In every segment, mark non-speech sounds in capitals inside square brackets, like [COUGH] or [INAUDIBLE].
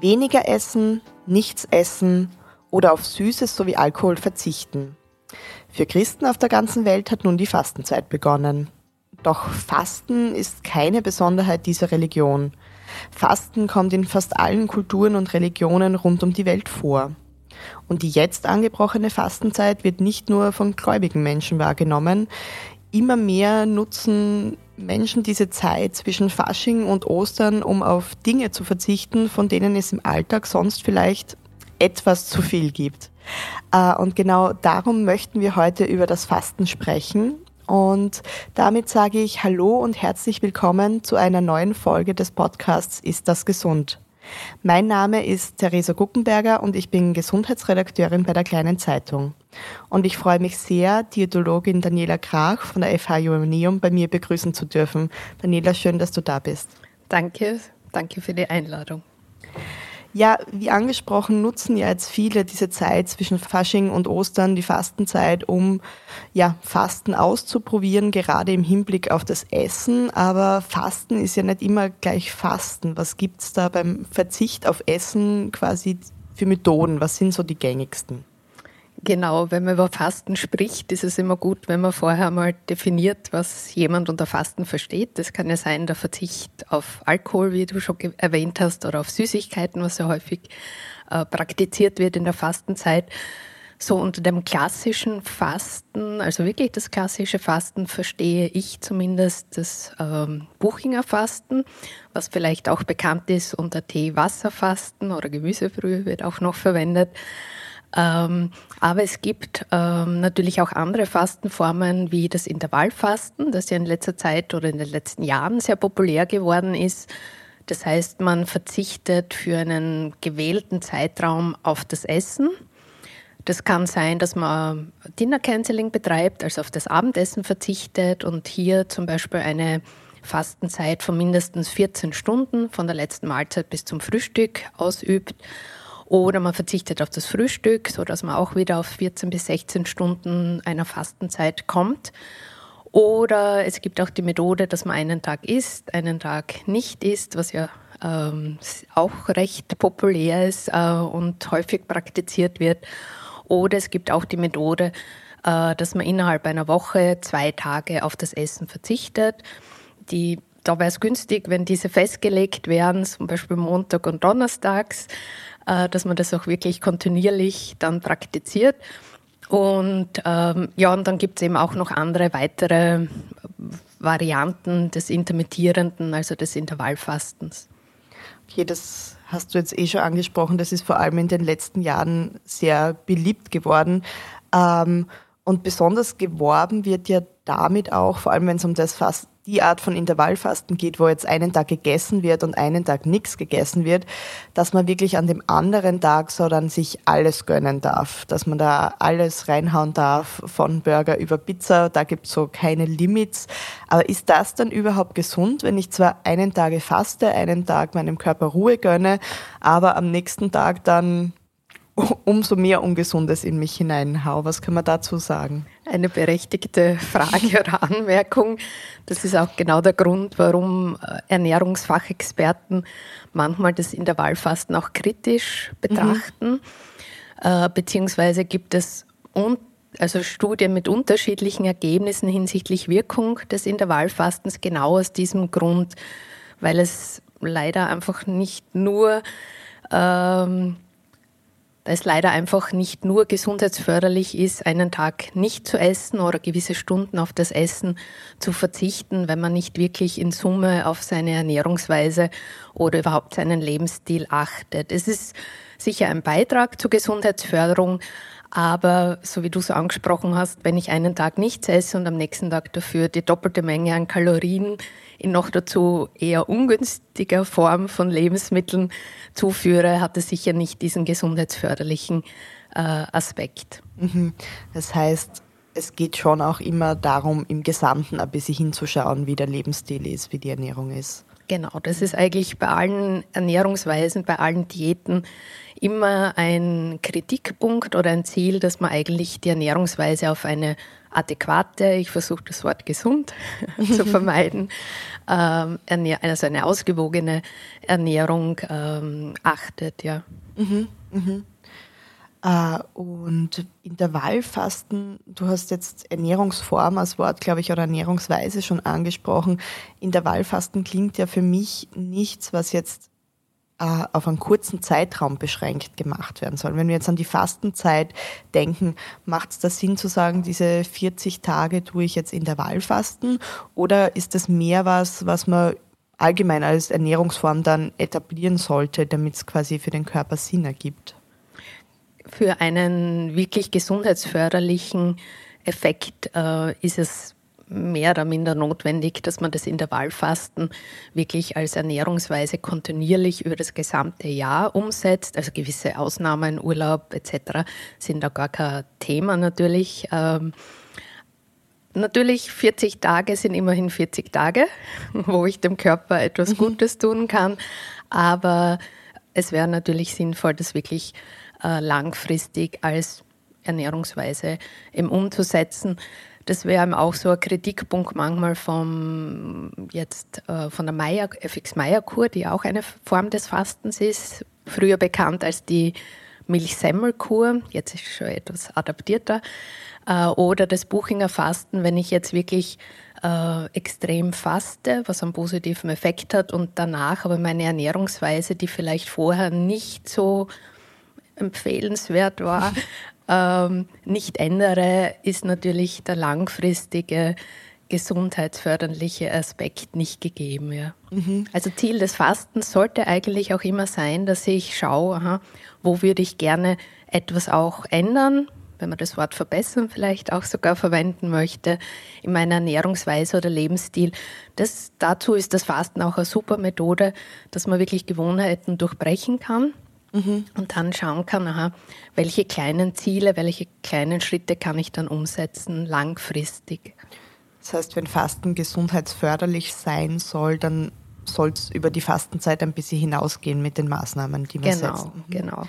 Weniger essen, nichts essen oder auf Süßes sowie Alkohol verzichten. Für Christen auf der ganzen Welt hat nun die Fastenzeit begonnen. Doch Fasten ist keine Besonderheit dieser Religion. Fasten kommt in fast allen Kulturen und Religionen rund um die Welt vor. Und die jetzt angebrochene Fastenzeit wird nicht nur von gläubigen Menschen wahrgenommen. Immer mehr nutzen Menschen diese Zeit zwischen Fasching und Ostern, um auf Dinge zu verzichten, von denen es im Alltag sonst vielleicht etwas zu viel gibt. Äh, und genau darum möchten wir heute über das Fasten sprechen. Und damit sage ich Hallo und herzlich willkommen zu einer neuen Folge des Podcasts Ist das gesund? Mein Name ist Theresa Guckenberger und ich bin Gesundheitsredakteurin bei der Kleinen Zeitung. Und ich freue mich sehr, Diätologin Daniela Krach von der FH Joanneum bei mir begrüßen zu dürfen. Daniela, schön, dass du da bist. Danke, danke für die Einladung. Ja, wie angesprochen, nutzen ja jetzt viele diese Zeit zwischen Fasching und Ostern, die Fastenzeit, um ja, Fasten auszuprobieren, gerade im Hinblick auf das Essen. Aber Fasten ist ja nicht immer gleich Fasten. Was gibt's da beim Verzicht auf Essen quasi für Methoden? Was sind so die gängigsten? Genau, wenn man über Fasten spricht, ist es immer gut, wenn man vorher mal definiert, was jemand unter Fasten versteht. Das kann ja sein der Verzicht auf Alkohol, wie du schon erwähnt hast, oder auf Süßigkeiten, was ja häufig äh, praktiziert wird in der Fastenzeit. So unter dem klassischen Fasten, also wirklich das klassische Fasten, verstehe ich zumindest das ähm, Buchinger Fasten, was vielleicht auch bekannt ist unter Tee-Wasserfasten oder Gemüsebrühe wird auch noch verwendet. Ähm, aber es gibt ähm, natürlich auch andere Fastenformen wie das Intervallfasten, das ja in letzter Zeit oder in den letzten Jahren sehr populär geworden ist. Das heißt, man verzichtet für einen gewählten Zeitraum auf das Essen. Das kann sein, dass man Dinner Canceling betreibt, also auf das Abendessen verzichtet und hier zum Beispiel eine Fastenzeit von mindestens 14 Stunden von der letzten Mahlzeit bis zum Frühstück ausübt. Oder man verzichtet auf das Frühstück, so dass man auch wieder auf 14 bis 16 Stunden einer Fastenzeit kommt. Oder es gibt auch die Methode, dass man einen Tag isst, einen Tag nicht isst, was ja ähm, auch recht populär ist äh, und häufig praktiziert wird. Oder es gibt auch die Methode, äh, dass man innerhalb einer Woche zwei Tage auf das Essen verzichtet. Die da wäre es günstig, wenn diese festgelegt wären, zum Beispiel Montag und Donnerstags. Äh, dass man das auch wirklich kontinuierlich dann praktiziert. Und ähm, ja, und dann gibt es eben auch noch andere weitere Varianten des Intermittierenden, also des Intervallfastens. Okay, das hast du jetzt eh schon angesprochen. Das ist vor allem in den letzten Jahren sehr beliebt geworden. Ähm, und besonders geworben wird ja damit auch, vor allem wenn es um das Fast die Art von Intervallfasten geht, wo jetzt einen Tag gegessen wird und einen Tag nichts gegessen wird, dass man wirklich an dem anderen Tag so dann sich alles gönnen darf, dass man da alles reinhauen darf, von Burger über Pizza, da gibt's so keine Limits. Aber ist das dann überhaupt gesund, wenn ich zwar einen Tag faste, einen Tag meinem Körper Ruhe gönne, aber am nächsten Tag dann umso mehr Ungesundes in mich hineinhau. Was kann man dazu sagen? Eine berechtigte Frage oder Anmerkung. Das ist auch genau der Grund, warum äh, Ernährungsfachexperten manchmal das Intervallfasten auch kritisch betrachten. Mhm. Äh, beziehungsweise gibt es also Studien mit unterschiedlichen Ergebnissen hinsichtlich Wirkung des Intervallfastens genau aus diesem Grund, weil es leider einfach nicht nur ähm, es leider einfach nicht nur gesundheitsförderlich ist, einen Tag nicht zu essen oder gewisse Stunden auf das Essen zu verzichten, wenn man nicht wirklich in Summe auf seine Ernährungsweise oder überhaupt seinen Lebensstil achtet. Es ist sicher ein Beitrag zur Gesundheitsförderung, aber so wie du es angesprochen hast, wenn ich einen Tag nichts esse und am nächsten Tag dafür die doppelte Menge an Kalorien in noch dazu eher ungünstiger Form von Lebensmitteln zuführe, hat es sicher nicht diesen gesundheitsförderlichen äh, Aspekt. Mhm. Das heißt, es geht schon auch immer darum, im Gesamten ein bisschen hinzuschauen, wie der Lebensstil ist, wie die Ernährung ist. Genau, das ist eigentlich bei allen Ernährungsweisen, bei allen Diäten immer ein Kritikpunkt oder ein Ziel, dass man eigentlich die Ernährungsweise auf eine adäquate, ich versuche das Wort gesund [LAUGHS] zu vermeiden, ähm, also eine ausgewogene Ernährung ähm, achtet, ja. Mhm, mhm. Uh, und Intervallfasten, du hast jetzt Ernährungsform als Wort, glaube ich, oder Ernährungsweise schon angesprochen. Intervallfasten klingt ja für mich nichts, was jetzt äh, auf einen kurzen Zeitraum beschränkt gemacht werden soll. Wenn wir jetzt an die Fastenzeit denken, macht es da Sinn zu sagen, diese 40 Tage tue ich jetzt Intervallfasten oder ist das mehr was, was man allgemein als Ernährungsform dann etablieren sollte, damit es quasi für den Körper Sinn ergibt? Für einen wirklich gesundheitsförderlichen Effekt äh, ist es mehr oder minder notwendig, dass man das Intervallfasten wirklich als Ernährungsweise kontinuierlich über das gesamte Jahr umsetzt. Also gewisse Ausnahmen, Urlaub etc. sind da gar kein Thema natürlich. Ähm, natürlich 40 Tage sind immerhin 40 Tage, [LAUGHS] wo ich dem Körper etwas mhm. Gutes tun kann. Aber es wäre natürlich sinnvoll, das wirklich äh, langfristig als Ernährungsweise eben umzusetzen. Das wäre auch so ein Kritikpunkt manchmal vom jetzt äh, von der Meier, FX Meyer Kur, die auch eine Form des Fastens ist, früher bekannt als die Milchsemmelkur, jetzt ist schon etwas adaptierter, äh, oder das Buchinger Fasten, wenn ich jetzt wirklich äh, extrem faste, was einen positiven Effekt hat und danach aber meine Ernährungsweise, die vielleicht vorher nicht so empfehlenswert war, [LAUGHS] ähm, nicht ändere, ist natürlich der langfristige gesundheitsförderliche Aspekt nicht gegeben. Ja. Mhm. Also Ziel des Fastens sollte eigentlich auch immer sein, dass ich schaue, aha, wo würde ich gerne etwas auch ändern, wenn man das Wort verbessern vielleicht auch sogar verwenden möchte, in meiner Ernährungsweise oder Lebensstil. Das, dazu ist das Fasten auch eine super Methode, dass man wirklich Gewohnheiten durchbrechen kann Mhm. Und dann schauen kann, aha, welche kleinen Ziele, welche kleinen Schritte kann ich dann umsetzen langfristig. Das heißt, wenn Fasten gesundheitsförderlich sein soll, dann soll es über die Fastenzeit ein bisschen hinausgehen mit den Maßnahmen, die man genau, setzt. Mhm. Genau, genau.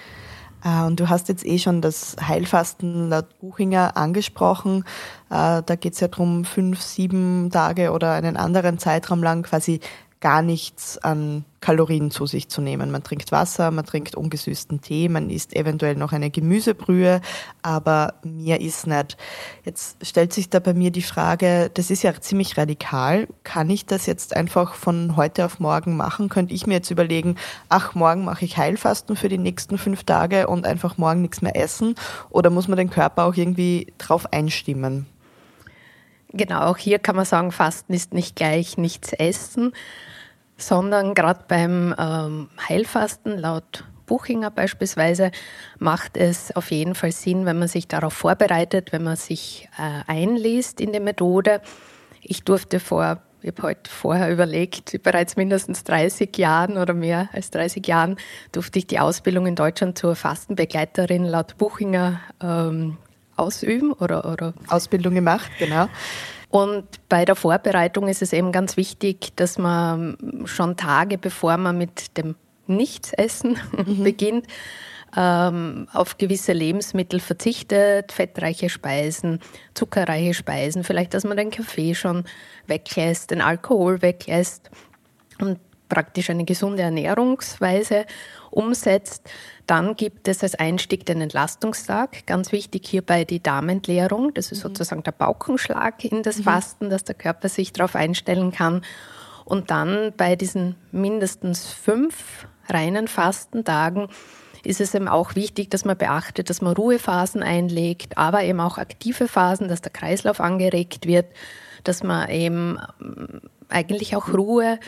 Und du hast jetzt eh schon das Heilfasten laut Buchinger angesprochen. Äh, da geht es ja darum, fünf, sieben Tage oder einen anderen Zeitraum lang quasi gar nichts an Kalorien zu sich zu nehmen. Man trinkt Wasser, man trinkt ungesüßten Tee, man isst eventuell noch eine Gemüsebrühe, aber mehr ist nicht. Jetzt stellt sich da bei mir die Frage, das ist ja ziemlich radikal. Kann ich das jetzt einfach von heute auf morgen machen? Könnte ich mir jetzt überlegen, ach, morgen mache ich Heilfasten für die nächsten fünf Tage und einfach morgen nichts mehr essen? Oder muss man den Körper auch irgendwie drauf einstimmen? Genau, auch hier kann man sagen, Fasten ist nicht gleich nichts essen sondern gerade beim ähm, Heilfasten laut Buchinger beispielsweise macht es auf jeden Fall Sinn, wenn man sich darauf vorbereitet, wenn man sich äh, einliest in die Methode. Ich durfte vor, ich habe heute vorher überlegt, bereits mindestens 30 Jahren oder mehr als 30 Jahren durfte ich die Ausbildung in Deutschland zur Fastenbegleiterin laut Buchinger ähm, ausüben oder, oder Ausbildung gemacht, genau. Und bei der Vorbereitung ist es eben ganz wichtig, dass man schon Tage bevor man mit dem Nichtsessen [LAUGHS] mhm. beginnt, ähm, auf gewisse Lebensmittel verzichtet, fettreiche Speisen, zuckerreiche Speisen, vielleicht, dass man den Kaffee schon weglässt, den Alkohol weglässt und praktisch eine gesunde Ernährungsweise umsetzt. Dann gibt es als Einstieg den Entlastungstag. Ganz wichtig hierbei die Darmentleerung. Das ist mhm. sozusagen der Baukenschlag in das mhm. Fasten, dass der Körper sich darauf einstellen kann. Und dann bei diesen mindestens fünf reinen Fastentagen ist es eben auch wichtig, dass man beachtet, dass man Ruhephasen einlegt, aber eben auch aktive Phasen, dass der Kreislauf angeregt wird, dass man eben ähm, eigentlich auch Ruhe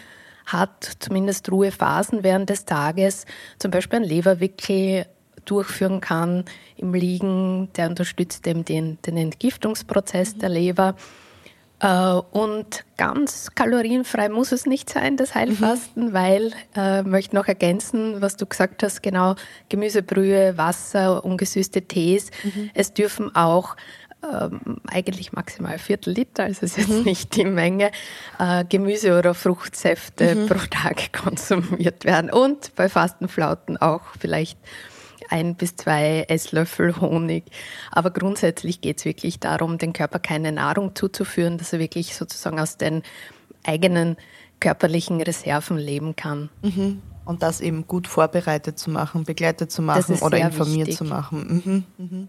hat, zumindest Ruhephasen während des Tages, zum Beispiel ein Leberwickel durchführen kann im Liegen, der unterstützt eben den, den Entgiftungsprozess der Leber. Äh, und ganz kalorienfrei muss es nicht sein, das Heilfasten, mhm. weil, äh, möchte noch ergänzen, was du gesagt hast, genau, Gemüsebrühe, Wasser, ungesüßte Tees. Mhm. Es dürfen auch ähm, eigentlich maximal Viertel Liter, also ist jetzt mhm. nicht die Menge, äh, Gemüse- oder Fruchtsäfte mhm. pro Tag [LAUGHS] konsumiert werden. Und bei Fastenflauten auch vielleicht ein bis zwei Esslöffel Honig. Aber grundsätzlich geht es wirklich darum, dem Körper keine Nahrung zuzuführen, dass er wirklich sozusagen aus den eigenen körperlichen Reserven leben kann. Mhm. Und das eben gut vorbereitet zu machen, begleitet zu machen oder informiert wichtig. zu machen. Mhm. Mhm.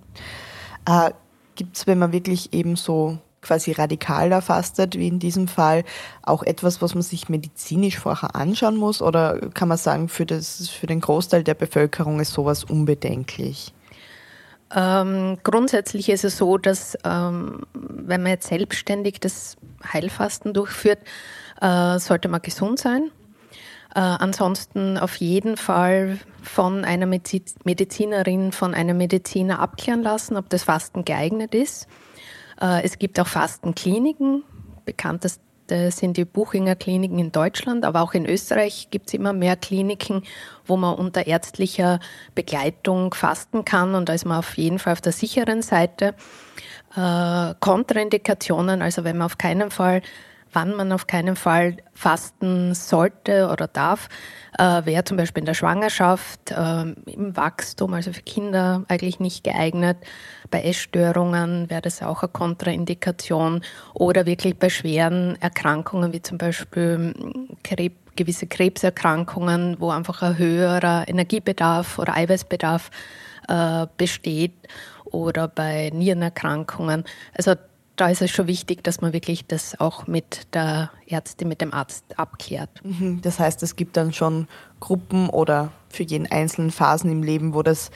Äh, Gibt es, wenn man wirklich eben so quasi radikaler fastet, wie in diesem Fall, auch etwas, was man sich medizinisch vorher anschauen muss? Oder kann man sagen, für, das, für den Großteil der Bevölkerung ist sowas unbedenklich? Ähm, grundsätzlich ist es so, dass ähm, wenn man jetzt selbstständig das Heilfasten durchführt, äh, sollte man gesund sein. Äh, ansonsten auf jeden Fall von einer Medizinerin, von einem Mediziner abklären lassen, ob das Fasten geeignet ist. Äh, es gibt auch Fastenkliniken. Bekannteste sind die Buchinger Kliniken in Deutschland, aber auch in Österreich gibt es immer mehr Kliniken, wo man unter ärztlicher Begleitung fasten kann und da ist man auf jeden Fall auf der sicheren Seite. Äh, Kontraindikationen, also wenn man auf keinen Fall wann man auf keinen Fall fasten sollte oder darf, äh, wäre zum Beispiel in der Schwangerschaft, äh, im Wachstum, also für Kinder eigentlich nicht geeignet. Bei Essstörungen wäre das auch eine Kontraindikation oder wirklich bei schweren Erkrankungen wie zum Beispiel Krebs, gewisse Krebserkrankungen, wo einfach ein höherer Energiebedarf oder Eiweißbedarf äh, besteht oder bei Nierenerkrankungen. Also da ist es schon wichtig, dass man wirklich das auch mit der Ärztin, mit dem Arzt abklärt. Mhm. Das heißt, es gibt dann schon Gruppen oder für jeden einzelnen Phasen im Leben, wo das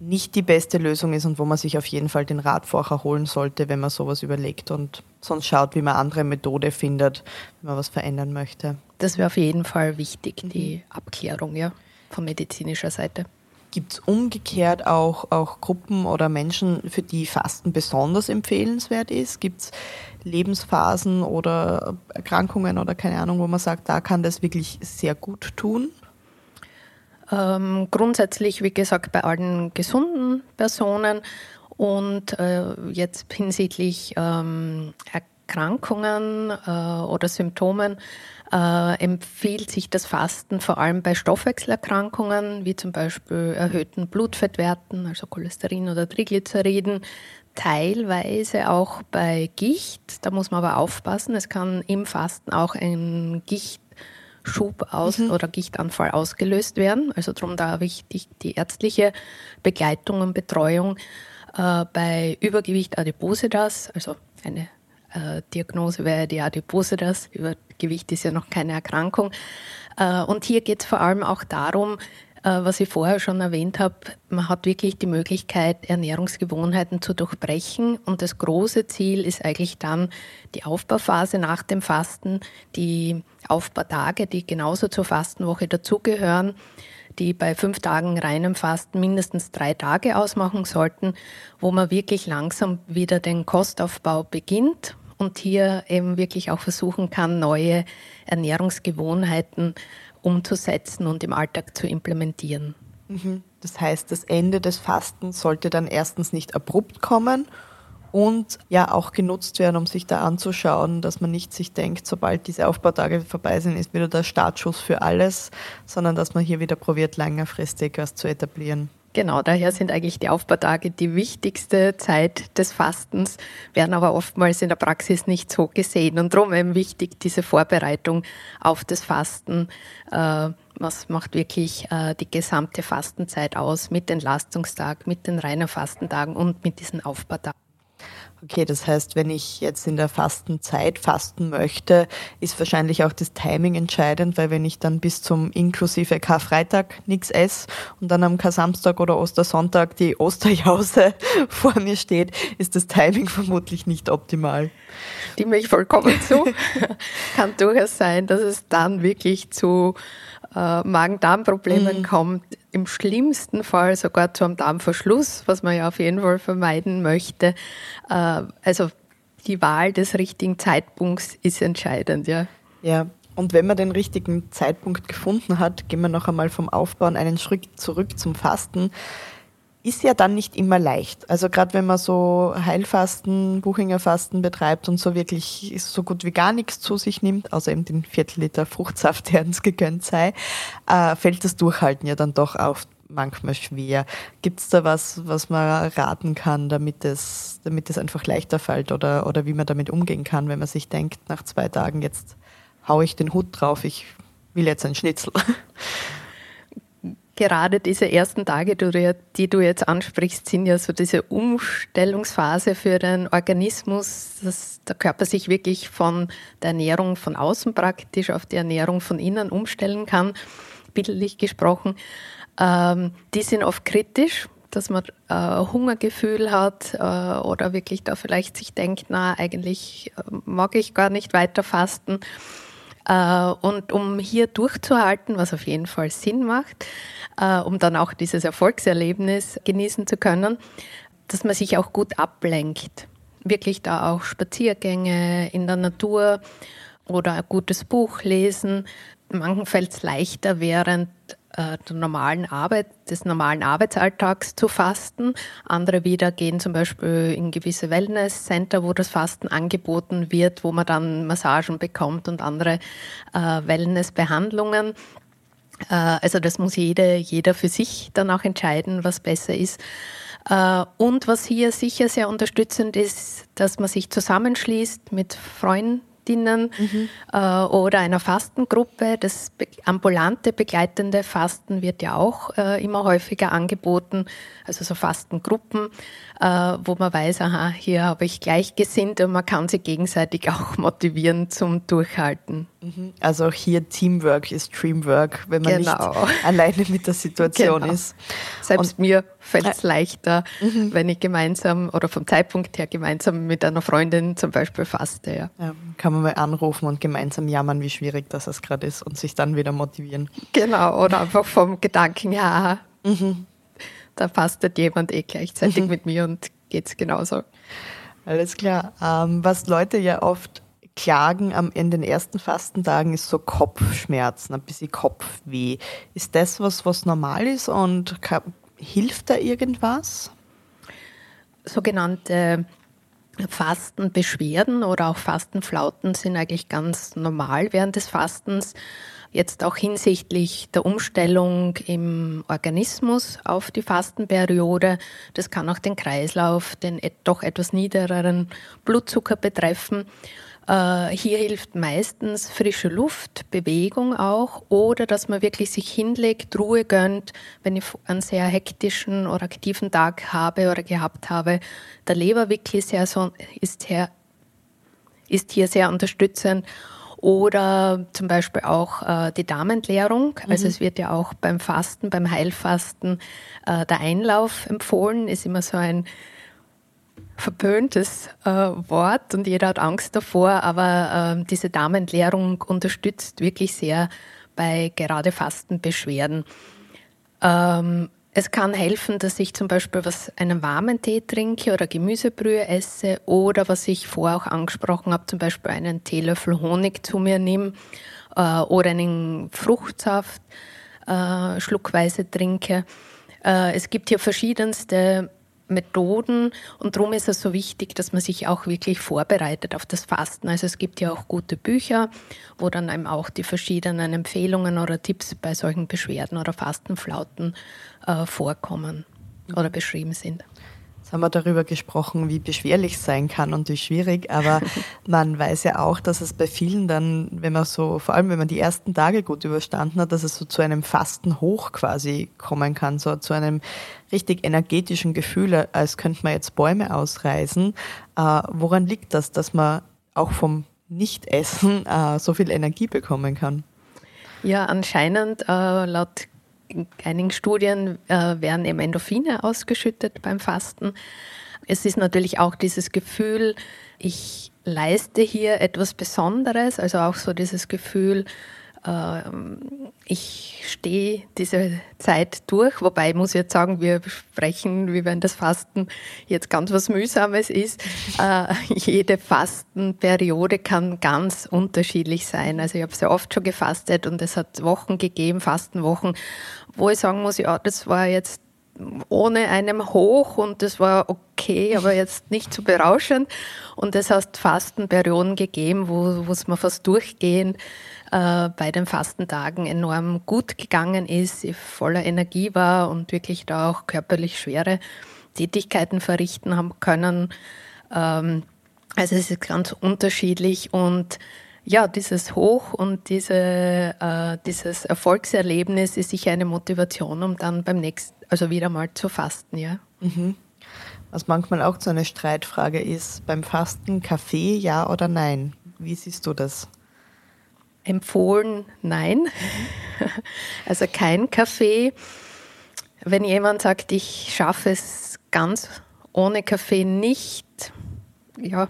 nicht die beste Lösung ist und wo man sich auf jeden Fall den Rat vorher holen sollte, wenn man sowas überlegt und sonst schaut, wie man andere Methode findet, wenn man was verändern möchte. Das wäre auf jeden Fall wichtig, die mhm. Abklärung ja, von medizinischer Seite. Gibt es umgekehrt auch, auch Gruppen oder Menschen, für die Fasten besonders empfehlenswert ist? Gibt es Lebensphasen oder Erkrankungen oder keine Ahnung, wo man sagt, da kann das wirklich sehr gut tun? Ähm, grundsätzlich, wie gesagt, bei allen gesunden Personen und äh, jetzt hinsichtlich ähm, Erkrankungen äh, oder Symptomen äh, empfiehlt sich das Fasten vor allem bei Stoffwechselerkrankungen, wie zum Beispiel erhöhten Blutfettwerten, also Cholesterin oder Triglyceriden, teilweise auch bei Gicht. Da muss man aber aufpassen. Es kann im Fasten auch ein Gichtschub aus mhm. oder Gichtanfall ausgelöst werden. Also darum da wichtig die ärztliche Begleitung und Betreuung. Äh, bei Übergewicht Adipositas, also eine äh, Diagnose wäre die Adipositas. Übergewicht ist ja noch keine Erkrankung. Äh, und hier geht es vor allem auch darum, äh, was ich vorher schon erwähnt habe, man hat wirklich die Möglichkeit, Ernährungsgewohnheiten zu durchbrechen. Und das große Ziel ist eigentlich dann die Aufbauphase nach dem Fasten, die Aufbautage, die genauso zur Fastenwoche dazugehören die bei fünf Tagen reinem Fasten mindestens drei Tage ausmachen sollten, wo man wirklich langsam wieder den Kostaufbau beginnt und hier eben wirklich auch versuchen kann, neue Ernährungsgewohnheiten umzusetzen und im Alltag zu implementieren. Mhm. Das heißt, das Ende des Fastens sollte dann erstens nicht abrupt kommen und ja auch genutzt werden, um sich da anzuschauen, dass man nicht sich denkt, sobald diese Aufbautage vorbei sind, ist wieder der Startschuss für alles, sondern dass man hier wieder probiert, längerfristig was zu etablieren. Genau, daher sind eigentlich die Aufbautage die wichtigste Zeit des Fastens, werden aber oftmals in der Praxis nicht so gesehen. Und darum eben wichtig, diese Vorbereitung auf das Fasten. Äh, was macht wirklich äh, die gesamte Fastenzeit aus mit den Lastungstag, mit den reinen Fastentagen und mit diesen Aufbautagen? Okay, das heißt, wenn ich jetzt in der Fastenzeit fasten möchte, ist wahrscheinlich auch das Timing entscheidend, weil wenn ich dann bis zum inklusive Karfreitag nichts esse und dann am Kar-Samstag oder Ostersonntag die Osterjause [LAUGHS] vor mir steht, ist das Timing vermutlich nicht optimal. Stimme ich vollkommen zu. [LAUGHS] Kann durchaus sein, dass es dann wirklich zu äh, Magen-Darm-Problemen mhm. kommt, im schlimmsten Fall sogar zu einem Darmverschluss, was man ja auf jeden Fall vermeiden möchte. Äh, also die Wahl des richtigen Zeitpunkts ist entscheidend, ja. Ja, und wenn man den richtigen Zeitpunkt gefunden hat, gehen wir noch einmal vom Aufbauen einen Schritt zurück zum Fasten ist ja dann nicht immer leicht. Also gerade wenn man so Heilfasten, Buchingerfasten betreibt und so wirklich so gut wie gar nichts zu sich nimmt, außer eben den Viertel Fruchtsaft, der uns gegönnt sei, äh, fällt das Durchhalten ja dann doch auch manchmal schwer. Gibt es da was, was man raten kann, damit es, damit es einfach leichter fällt oder, oder wie man damit umgehen kann, wenn man sich denkt, nach zwei Tagen jetzt haue ich den Hut drauf, ich will jetzt ein Schnitzel. [LAUGHS] gerade diese ersten Tage, die du jetzt ansprichst, sind ja so diese Umstellungsphase für den Organismus, dass der Körper sich wirklich von der Ernährung von außen praktisch auf die Ernährung von innen umstellen kann, bildlich gesprochen. Ähm, die sind oft kritisch, dass man äh, Hungergefühl hat äh, oder wirklich da vielleicht sich denkt, na, eigentlich äh, mag ich gar nicht weiter fasten. Äh, und um hier durchzuhalten, was auf jeden Fall Sinn macht, äh, um dann auch dieses Erfolgserlebnis genießen zu können, dass man sich auch gut ablenkt. Wirklich da auch Spaziergänge in der Natur oder ein gutes Buch lesen. Manchen fällt es leichter, während äh, der normalen Arbeit, des normalen Arbeitsalltags zu fasten. Andere wieder gehen zum Beispiel in gewisse Wellness-Center, wo das Fasten angeboten wird, wo man dann Massagen bekommt und andere äh, Wellness-Behandlungen. Äh, also das muss jede, jeder für sich dann auch entscheiden, was besser ist. Und was hier sicher sehr unterstützend ist, dass man sich zusammenschließt mit Freunden, Ärztinnen mhm. äh, oder einer Fastengruppe. Das ambulante begleitende Fasten wird ja auch äh, immer häufiger angeboten, also so Fastengruppen, äh, wo man weiß, aha, hier habe ich Gleichgesinnte und man kann sie gegenseitig auch [LAUGHS] motivieren zum Durchhalten. Mhm. Also auch hier Teamwork ist Dreamwork, wenn man genau. nicht [LAUGHS] alleine mit der Situation genau. ist. Selbst und mir fällt es leichter, mhm. wenn ich gemeinsam oder vom Zeitpunkt her gemeinsam mit einer Freundin zum Beispiel faste. Ja. ja kann man mal anrufen und gemeinsam jammern, wie schwierig das gerade ist und sich dann wieder motivieren. Genau, oder einfach vom Gedanken, ja, mhm. da fastet jemand eh gleichzeitig mhm. mit mir und geht es genauso. Alles klar. Ähm, was Leute ja oft klagen am, in den ersten Fastentagen ist so Kopfschmerzen, ein bisschen Kopfweh. Ist das was, was normal ist und kann, hilft da irgendwas? Sogenannte Fastenbeschwerden oder auch Fastenflauten sind eigentlich ganz normal während des Fastens. Jetzt auch hinsichtlich der Umstellung im Organismus auf die Fastenperiode. Das kann auch den Kreislauf, den doch etwas niedrigeren Blutzucker betreffen. Äh, hier hilft meistens frische Luft, Bewegung auch oder dass man wirklich sich hinlegt, Ruhe gönnt, wenn ich einen sehr hektischen oder aktiven Tag habe oder gehabt habe. Der Leberwickel ist, sehr, ist, sehr, ist hier sehr unterstützend oder zum Beispiel auch äh, die Darmentleerung. Also mhm. Es wird ja auch beim Fasten, beim Heilfasten äh, der Einlauf empfohlen, ist immer so ein verpöntes äh, Wort und jeder hat Angst davor, aber äh, diese Darmentleerung unterstützt wirklich sehr bei gerade Fastenbeschwerden. Ähm, es kann helfen, dass ich zum Beispiel was einen warmen Tee trinke oder Gemüsebrühe esse oder was ich vorher auch angesprochen habe, zum Beispiel einen Teelöffel Honig zu mir nehme äh, oder einen Fruchtsaft äh, schluckweise trinke. Äh, es gibt hier verschiedenste Methoden und darum ist es so wichtig, dass man sich auch wirklich vorbereitet auf das Fasten. Also es gibt ja auch gute Bücher, wo dann eben auch die verschiedenen Empfehlungen oder Tipps bei solchen Beschwerden oder Fastenflauten äh, vorkommen oder beschrieben sind. Jetzt haben wir darüber gesprochen, wie beschwerlich es sein kann und wie schwierig, aber [LAUGHS] man weiß ja auch, dass es bei vielen dann, wenn man so, vor allem wenn man die ersten Tage gut überstanden hat, dass es so zu einem fasten Hoch quasi kommen kann, so zu einem richtig energetischen Gefühl, als könnte man jetzt Bäume ausreißen. Äh, woran liegt das, dass man auch vom Nichtessen äh, so viel Energie bekommen kann? Ja, anscheinend äh, laut in einigen Studien äh, werden eben Endorphine ausgeschüttet beim Fasten. Es ist natürlich auch dieses Gefühl, ich leiste hier etwas Besonderes, also auch so dieses Gefühl, ich stehe diese Zeit durch, wobei ich muss jetzt sagen, wir sprechen, wie wenn das Fasten jetzt ganz was Mühsames ist. [LAUGHS] Äh, jede Fastenperiode kann ganz unterschiedlich sein. Also ich habe sehr oft schon gefastet und es hat Wochen gegeben, Fastenwochen, wo ich sagen muss, ja, das war jetzt ohne einem hoch und das war okay, aber jetzt nicht so berauschend. Und es hat Fastenperioden gegeben, wo es mir fast durchgehend äh, bei den Fastentagen enorm gut gegangen ist, ich voller Energie war und wirklich da auch körperlich schwere Tätigkeiten verrichten haben können. Ähm, also es ist ganz unterschiedlich und ja, dieses Hoch und diese, äh, dieses Erfolgserlebnis ist sicher eine Motivation, um dann beim nächsten, also wieder mal zu fasten, ja. Mhm. Was manchmal auch so eine Streitfrage ist, beim Fasten Kaffee, ja oder nein? Wie siehst du das? Empfohlen, nein. Also kein Kaffee. Wenn jemand sagt, ich schaffe es ganz ohne Kaffee nicht, ja,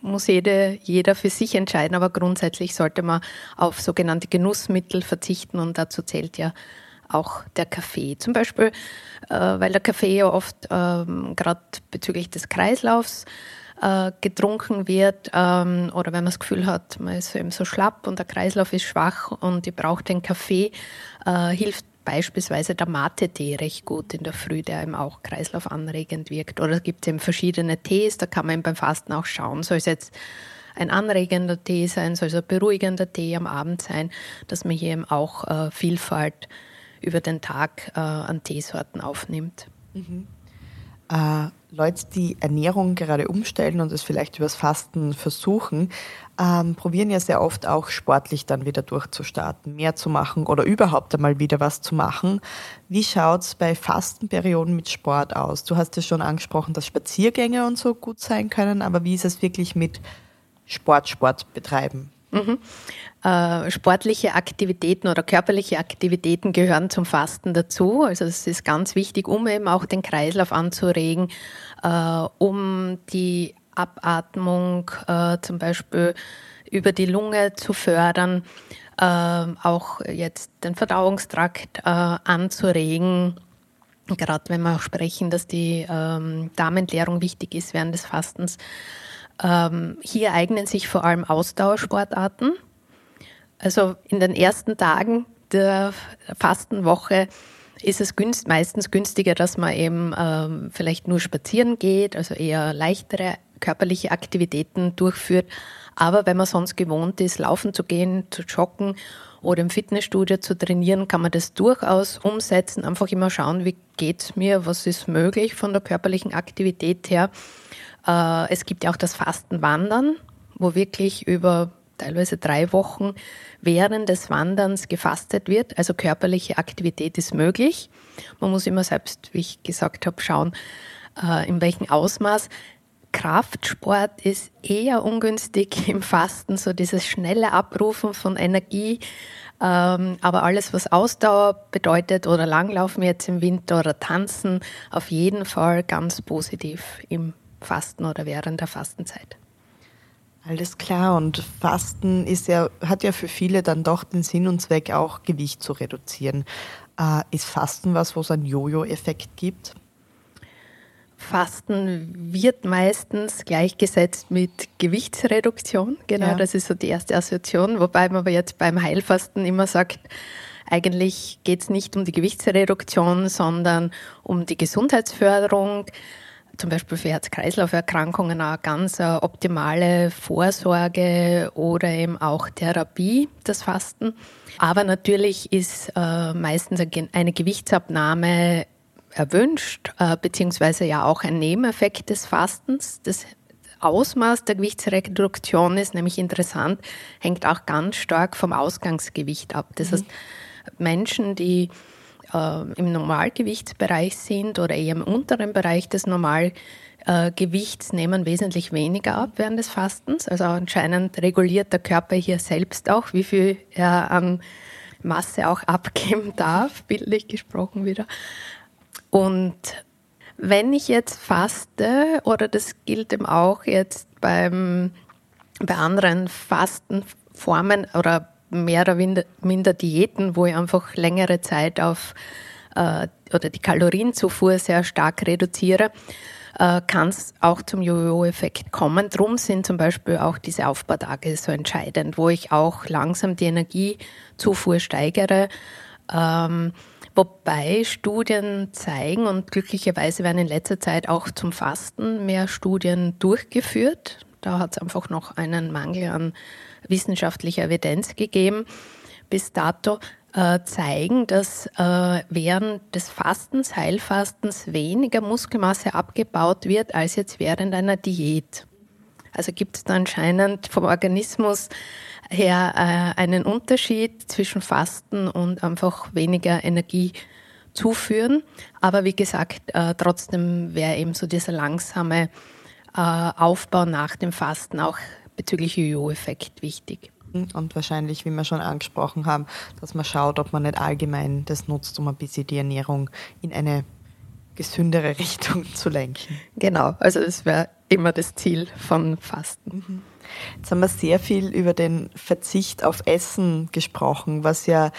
muss jede, jeder für sich entscheiden, aber grundsätzlich sollte man auf sogenannte Genussmittel verzichten und dazu zählt ja auch der Kaffee. Zum Beispiel, äh, weil der Kaffee ja oft ähm, gerade bezüglich des Kreislaufs äh, getrunken wird ähm, oder wenn man das Gefühl hat, man ist eben so schlapp und der Kreislauf ist schwach und ich brauche den Kaffee, äh, hilft beispielsweise der Mate-Tee recht gut in der Früh, der eben auch kreislaufanregend wirkt. Oder es gibt eben verschiedene Tees, da kann man beim Fasten auch schauen, soll es jetzt ein anregender Tee sein, soll es ein beruhigender Tee am Abend sein, dass man hier eben auch äh, Vielfalt über den Tag äh, an Teesorten aufnimmt. Mhm. Äh, Leute, die Ernährung gerade umstellen und es vielleicht übers Fasten versuchen, ähm, probieren ja sehr oft auch sportlich dann wieder durchzustarten, mehr zu machen oder überhaupt einmal wieder was zu machen. Wie schaut es bei Fastenperioden mit Sport aus? Du hast ja schon angesprochen, dass Spaziergänge und so gut sein können, aber wie ist es wirklich mit Sport, Sport betreiben? Mhm. Äh, sportliche Aktivitäten oder körperliche Aktivitäten gehören zum Fasten dazu. Also es ist ganz wichtig, um eben auch den Kreislauf anzuregen, äh, um die Abatmung äh, zum Beispiel über die Lunge zu fördern, auch jetzt den Verdauungstrakt anzuregen. Gerade wenn wir auch sprechen, dass die ähm, Darmentleerung wichtig ist während des Fastens. Ähm, hier eignen sich vor allem Ausdauersportarten. Also in den ersten Tagen der Fastenwoche ist es günst, meistens günstiger, dass man eben ähm, vielleicht nur spazieren geht, also eher leichtere körperliche Aktivitäten durchführt. Aber wenn man sonst gewohnt ist, laufen zu gehen, zu joggen oder im Fitnessstudio zu trainieren, kann man das durchaus umsetzen. Einfach immer schauen, wie geht es mir, was ist möglich von der körperlichen Aktivität her. Äh, es gibt ja auch das Fastenwandern, wo wirklich über teilweise drei Wochen während des Wanderns gefastet wird. Also körperliche Aktivität ist möglich. Man muss immer selbst, wie ich gesagt habe, schauen, äh, in welchem Ausmaß. Kraftsport ist eher ungünstig [LAUGHS] im Fasten, so dieses schnelle Abrufen von Energie. Ähm, aber alles, was Ausdauer bedeutet oder Langlaufen jetzt im Winter oder Tanzen, auf jeden Fall ganz positiv im Fasten oder während der Fastenzeit. Alles klar. Und Fasten ist ja, hat ja für viele dann doch den Sinn und Zweck, auch Gewicht zu reduzieren. Äh, ist Fasten was, wo es einen Jojo-Effekt gibt? Fasten wird meistens gleichgesetzt mit Gewichtsreduktion. Genau, ja. das ist so die erste Assoziation. Wobei man aber jetzt beim Heilfasten immer sagt, eigentlich geht es nicht um die Gewichtsreduktion, sondern um die Gesundheitsförderung zum Beispiel für Herz-Kreislauf-Erkrankungen eine ganz optimale Vorsorge oder eben auch Therapie, das Fasten. Aber natürlich ist äh, meistens eine Gewichtsabnahme erwünscht, äh, beziehungsweise ja auch ein Nebeneffekt des Fastens. Das Ausmaß der Gewichtsreduktion ist nämlich interessant, hängt auch ganz stark vom Ausgangsgewicht ab. Das mhm. heißt, Menschen, die äh, im Normalgewichtsbereich sind oder eher im unteren Bereich des Normalgewichts, nehmen wesentlich weniger ab während des Fastens. Also anscheinend reguliert der Körper hier selbst auch, wie viel er an Masse auch [LAUGHS] abgeben darf, bildlich gesprochen wieder. Und wenn ich jetzt faste, oder das gilt eben auch jetzt beim, bei anderen Fastenformen oder mehr oder minder Diäten, wo ich einfach längere Zeit auf äh, oder die Kalorienzufuhr sehr stark reduziere, äh, kann es auch zum Jojo-Effekt kommen. Drum sind zum Beispiel auch diese Aufbautage so entscheidend, wo ich auch langsam die Energiezufuhr steigere. Ähm, wobei Studien zeigen, und glücklicherweise werden in letzter Zeit auch zum Fasten mehr Studien durchgeführt. Da hat es einfach noch einen Mangel an wissenschaftlicher Evidenz gegeben bis dato äh, zeigen, dass äh, während des Fastens, Heilfastens weniger Muskelmasse abgebaut wird als jetzt während einer Diät. Also gibt es da anscheinend vom Organismus her äh, einen Unterschied zwischen Fasten und einfach weniger Energie zuführen. Aber wie gesagt, trotzdem wäre eben so dieser langsame Aufbau nach dem Fasten auch bezüglich Jojo-Effekt wichtig. Und wahrscheinlich, wie wir schon angesprochen haben, dass man schaut, ob man nicht allgemein das nutzt, um ein bisschen die Ernährung in eine gesündere [LAUGHS] Richtung zu lenken. Genau, also das wäre immer das Ziel von Fasten. Mhm. Jetzt haben wir sehr viel über den Verzicht auf Essen gesprochen, was ja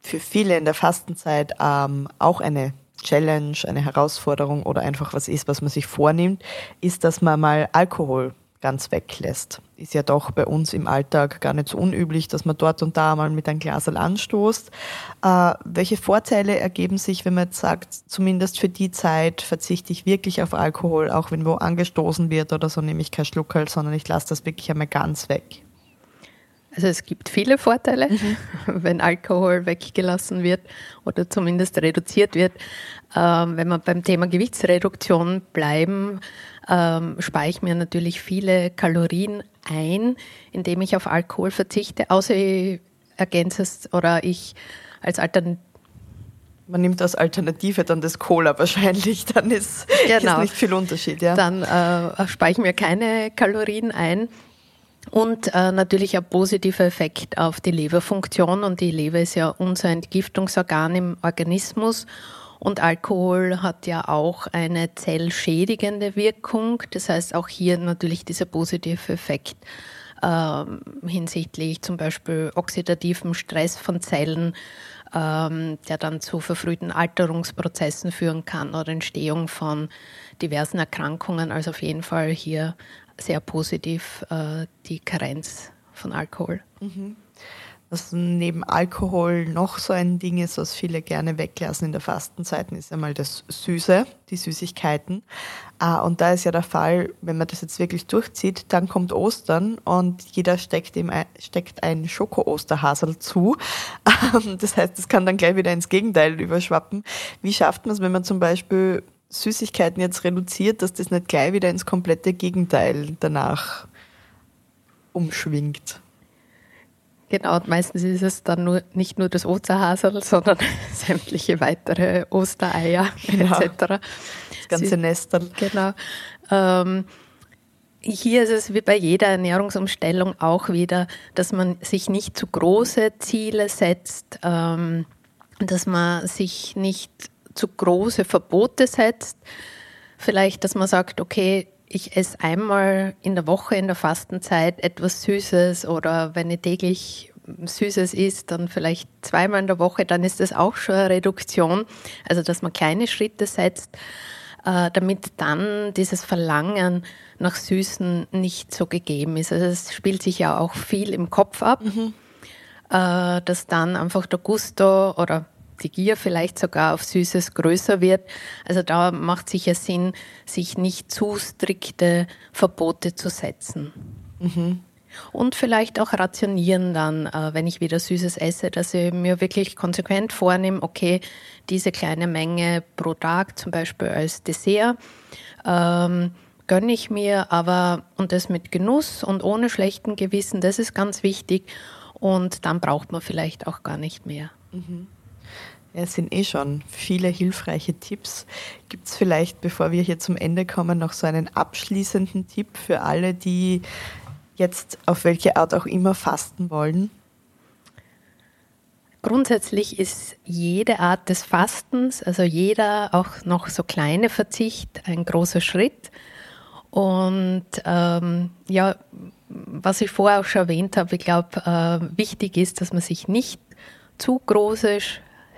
für viele in der Fastenzeit ähm, auch eine Challenge, eine Herausforderung oder einfach was ist, was man sich vornimmt, ist, dass man mal Alkohol ganz weglässt. Ist ja doch bei uns im Alltag gar nicht so unüblich, dass man dort und da mal mit einem Glas anstoßt. Äh, welche Vorteile ergeben sich, wenn man jetzt sagt, zumindest für die Zeit verzichte ich wirklich auf Alkohol, auch wenn wo angestoßen wird oder so, nehme ich kein Schluckerl, sondern ich lasse das wirklich einmal ganz weg? Also es gibt viele Vorteile, mhm. [LAUGHS] wenn Alkohol weggelassen wird oder zumindest reduziert wird. Ähm, wenn wir beim Thema Gewichtsreduktion bleiben, ähm, spare ich mir natürlich viele Kalorien ein, indem ich auf Alkohol verzichte, außer ich ergänze es oder ich als Alternative man nimmt als Alternative dann das Cola wahrscheinlich, [LAUGHS] dann ist, genau. ist nicht viel Unterschied. Ja. Dann äh, spare ich mir keine Kalorien ein. Und äh, natürlich ein positiver Effekt auf die Leberfunktion. Und die Leber ist ja unser Entgiftungsorgan im Organismus. Und Alkohol hat ja auch eine zellschädigende Wirkung. Das heißt auch hier natürlich dieser positive Effekt ähm, hinsichtlich zum Beispiel oxidativen Stress von Zellen, ähm, der dann zu verfrühten Alterungsprozessen führen kann oder Entstehung von diversen Erkrankungen. Also auf jeden Fall hier sehr positiv äh, die Karenz von Alkohol. Mhm. Was neben Alkohol noch so ein Ding ist, was viele gerne weglassen in der Fastenzeit, ist einmal das Süße, die Süßigkeiten. Ah, und da ist ja der Fall, wenn man das jetzt wirklich durchzieht, dann kommt Ostern und jeder steckt, ihm ein, steckt ein Schoko-Osterhasel zu. [LAUGHS] Das heißt, es kann dann gleich wieder ins Gegenteil überschwappen. Wie schafft man es, wenn man zum Beispiel Süßigkeiten jetzt reduziert, dass das nicht gleich wieder ins komplette Gegenteil danach umschwingt? Genau, und meistens ist es dann nur, nicht nur das Osterhasel, sondern [LAUGHS] sämtliche weitere Ostereier [LAUGHS] genau. etc. Das ganze Nestel. Genau. Ähm, hier ist es wie bei jeder Ernährungsumstellung auch wieder, dass man sich nicht zu große Ziele setzt, ähm, dass man sich nicht zu große Verbote setzt. Vielleicht, dass man sagt, okay, ich esse einmal in der Woche in der Fastenzeit etwas Süßes oder wenn ich täglich Süßes isst, dann vielleicht zweimal in der Woche, dann ist das auch schon eine Reduktion. Also, dass man kleine Schritte setzt, äh, damit dann dieses Verlangen nach Süßen nicht so gegeben ist. Also, es spielt sich ja auch viel im Kopf ab, mhm. Äh, dass dann einfach der Gusto oder die Gier vielleicht sogar auf Süßes größer wird. Also da macht sicher Sinn, sich nicht zu strikte Verbote zu setzen. Mhm. Und vielleicht auch rationieren dann, äh, wenn ich wieder Süßes esse, dass ich mir wirklich konsequent vornehme, okay, diese kleine Menge pro Tag, zum Beispiel als Dessert, ähm, gönne ich mir, aber und das mit Genuss und ohne schlechten Gewissen, das ist ganz wichtig. Und dann braucht man vielleicht auch gar nicht mehr. Mhm. Es sind eh schon viele hilfreiche Tipps. Gibt es vielleicht, bevor wir hier zum Ende kommen, noch so einen abschließenden Tipp für alle, die jetzt auf welche Art auch immer fasten wollen? Grundsätzlich ist jede Art des Fastens, also jeder auch noch so kleine Verzicht, ein großer Schritt. Und ähm, ja, was ich vorher auch schon erwähnt habe, ich glaube, äh, wichtig ist, dass man sich nicht zu große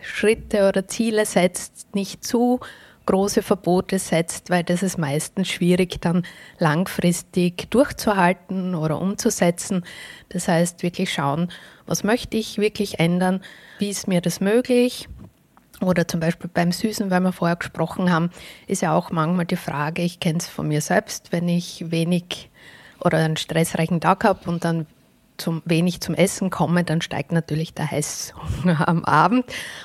Schritte oder Ziele setzt, nicht zu große Verbote setzt, weil das ist meistens schwierig dann langfristig durchzuhalten oder umzusetzen. Das heißt, wirklich schauen, was möchte ich wirklich ändern, wie ist mir das möglich. Oder zum Beispiel beim Süßen, weil wir vorher gesprochen haben, ist ja auch manchmal die Frage, ich kenne es von mir selbst, wenn ich wenig oder einen stressreichen Tag habe und dann zum, wenig zum Essen komme, dann steigt natürlich der Heißhunger am Abend.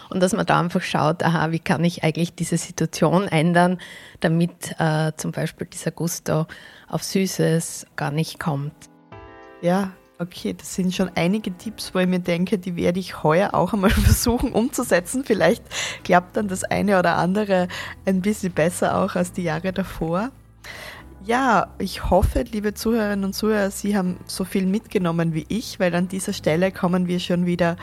Und dass man da einfach schaut, aha, wie kann ich eigentlich diese Situation ändern, damit äh, zum Beispiel dieser Gusto auf Süßes gar nicht kommt. Ja, okay, das sind schon einige Tipps, wo ich mir denke, die werde ich heuer auch einmal [LAUGHS] versuchen umzusetzen. Vielleicht klappt dann das eine oder andere ein bisschen besser auch als die Jahre davor. Ja, ich hoffe, liebe Zuhörerinnen und Zuhörer, Sie haben so viel mitgenommen wie ich, weil an dieser Stelle kommen wir schon wieder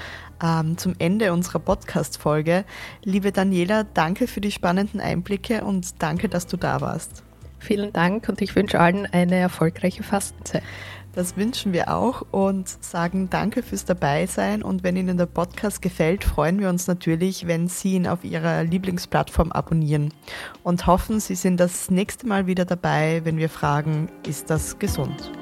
ähm, zum Ende unserer Podcast-Folge. Liebe Daniela, danke für die spannenden Einblicke und danke, dass du da warst. Vielen Dank und ich wünsche allen eine erfolgreiche Fastenzeit. Das wünschen wir auch und sagen danke fürs Dabeisein. Und wenn Ihnen der Podcast gefällt, freuen wir uns natürlich, wenn Sie ihn auf Ihrer Lieblingsplattform abonnieren. Und hoffen, Sie sind das nächste Mal wieder dabei, wenn wir fragen, ist das gesund?